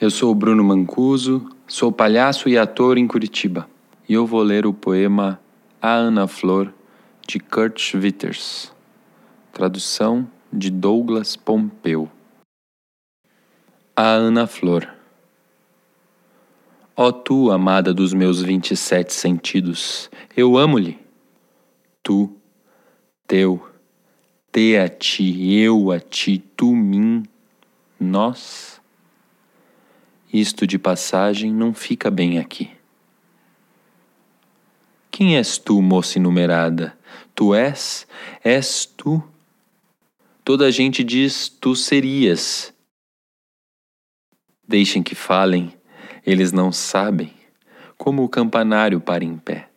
Eu sou o Bruno Mancuso, sou palhaço e ator em Curitiba. E eu vou ler o poema A Ana Flor, de Kurt Schwitters. Tradução de Douglas Pompeu. A Ana Flor. Ó tu, amada dos meus vinte e sete sentidos, eu amo-lhe. Tu, teu, te a ti, eu a ti, tu mim, nós isto de passagem não fica bem aqui. Quem és tu, moça inumerada? Tu és? És tu? Toda a gente diz tu serias. Deixem que falem, eles não sabem, como o campanário para em pé.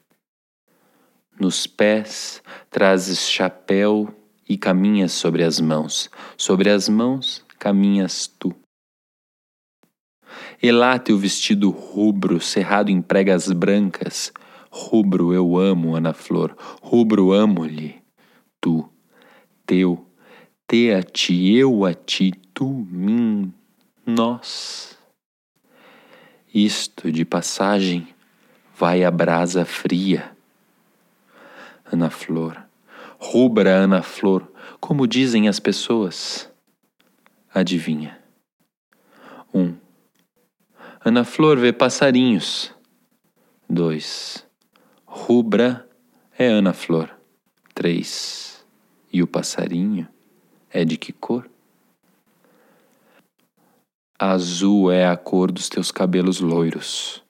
Nos pés trazes chapéu e caminhas sobre as mãos, sobre as mãos caminhas tu. Elá teu vestido rubro, cerrado em pregas brancas. Rubro eu amo, Ana Flor, rubro amo-lhe. Tu, teu, te a ti, eu a ti, tu, mim, nós. Isto de passagem vai a brasa fria. Ana Flor, rubra Ana Flor, como dizem as pessoas. Adivinha. Um Ana Flor vê passarinhos. 2. Rubra é Ana Flor. 3. E o passarinho é de que cor? Azul é a cor dos teus cabelos loiros.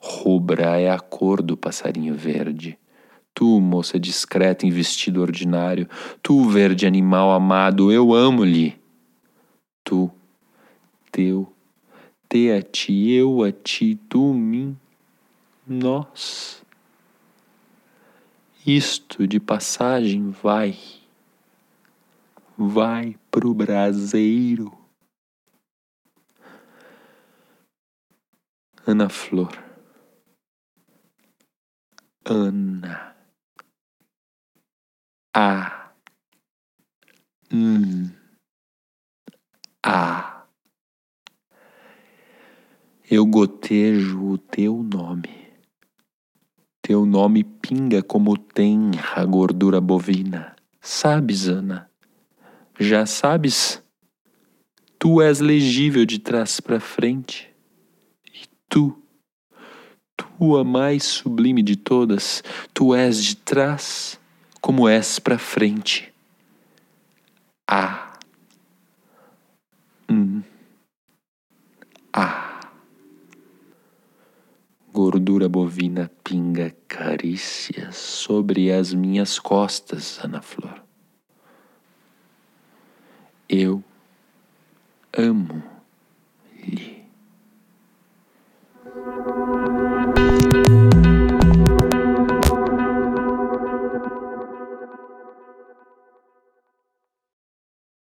Rubra é a cor do passarinho verde. Tu, moça discreta em vestido ordinário, tu, verde animal amado, eu amo-lhe. Tu, teu te a ti, eu a ti, tu, mim, nós. Isto de passagem vai, vai pro braseiro. Ana Flor. Ana. A. Eu gotejo o teu nome. Teu nome pinga como tem a gordura bovina. Sabes, Ana? Já sabes? Tu és legível de trás para frente. E tu, tu a mais sublime de todas, tu és de trás como és para frente. Ah. Hum. Ah. Gordura bovina pinga carícias sobre as minhas costas, Ana Flor. Eu amo-lhe.